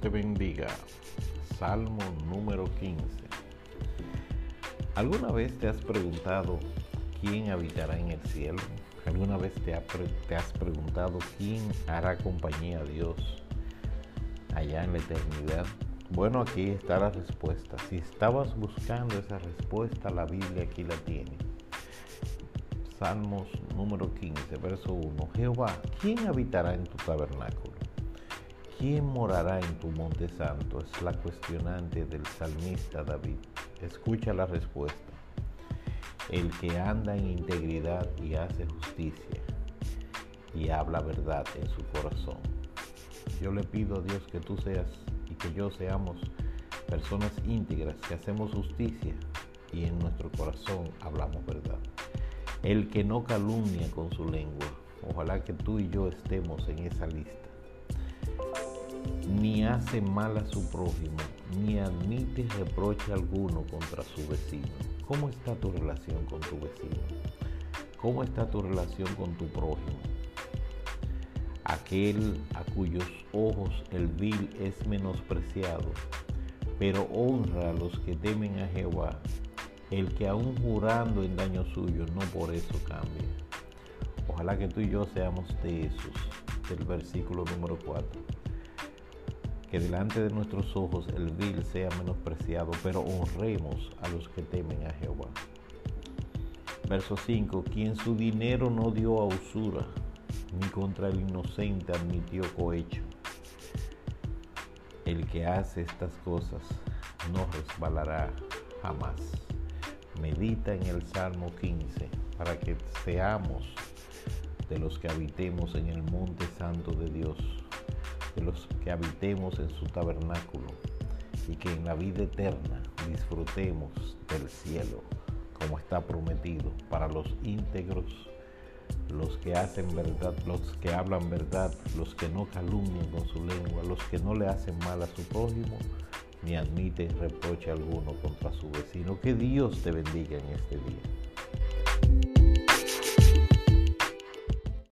Te bendiga. Salmo número 15. ¿Alguna vez te has preguntado quién habitará en el cielo? ¿Alguna vez te, has preguntado quién hará compañía a Dios allá en la eternidad? Bueno, aquí está la respuesta. Si estabas buscando esa respuesta, la Biblia aquí la tiene. Salmos número 15, verso 1. Jehová, ¿quién habitará en tu tabernáculo? ¿Quién morará en tu monte santo? Es la cuestionante del salmista David. Escucha la respuesta. El que anda en integridad y hace justicia y habla verdad en su corazón. Yo le pido a Dios que tú seas y que yo seamos personas íntegras, que hacemos justicia y en nuestro corazón hablamos verdad. El que no calumnia con su lengua, ojalá que tú y yo estemos en esa lista ni hace mal a su prójimo, ni admite reproche alguno contra su vecino. ¿Cómo está tu relación con tu vecino? ¿Cómo está tu relación con tu prójimo? Aquel a cuyos ojos el vil es menospreciado, pero honra a los que temen a Jehová, el que aún jurando en daño suyo no por eso cambia. Ojalá que tú y yo seamos de esos, del versículo número 4 que delante de nuestros ojos el vil sea menospreciado, pero honremos a los que temen a Jehová. Verso 5, quien su dinero no dio a usura, ni contra el inocente admitió cohecho. El que hace estas cosas no resbalará jamás. Medita en el Salmo 15 para que seamos de los que habitemos en el monte santo de Dios de los que habitemos en su tabernáculo y que en la vida eterna disfrutemos del cielo como está prometido para los íntegros, los que hacen verdad, los que hablan verdad, los que no calumnian con su lengua, los que no le hacen mal a su prójimo, ni admiten reproche alguno contra su vecino. Que Dios te bendiga en este día.